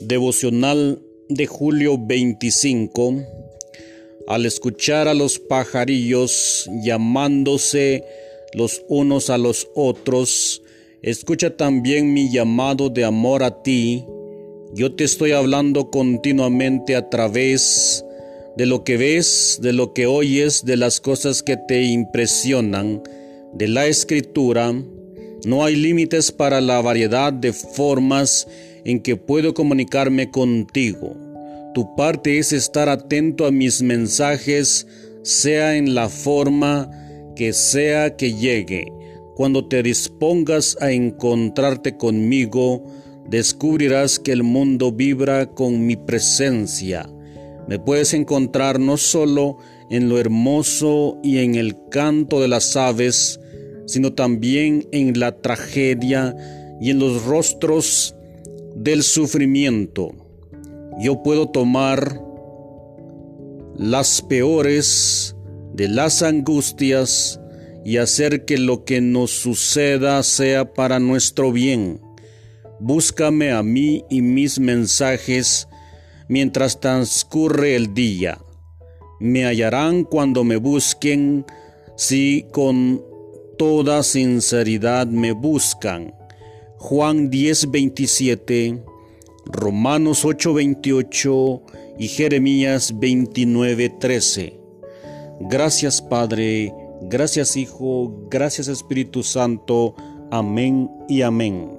Devocional de julio 25. Al escuchar a los pajarillos llamándose los unos a los otros, escucha también mi llamado de amor a ti. Yo te estoy hablando continuamente a través de lo que ves, de lo que oyes, de las cosas que te impresionan, de la escritura. No hay límites para la variedad de formas en que puedo comunicarme contigo. Tu parte es estar atento a mis mensajes, sea en la forma que sea que llegue. Cuando te dispongas a encontrarte conmigo, descubrirás que el mundo vibra con mi presencia. Me puedes encontrar no solo en lo hermoso y en el canto de las aves, sino también en la tragedia y en los rostros del sufrimiento. Yo puedo tomar las peores de las angustias y hacer que lo que nos suceda sea para nuestro bien. Búscame a mí y mis mensajes mientras transcurre el día. Me hallarán cuando me busquen si con toda sinceridad me buscan. Juan 10:27, Romanos 8:28 y Jeremías 29:13. Gracias Padre, gracias Hijo, gracias Espíritu Santo. Amén y amén.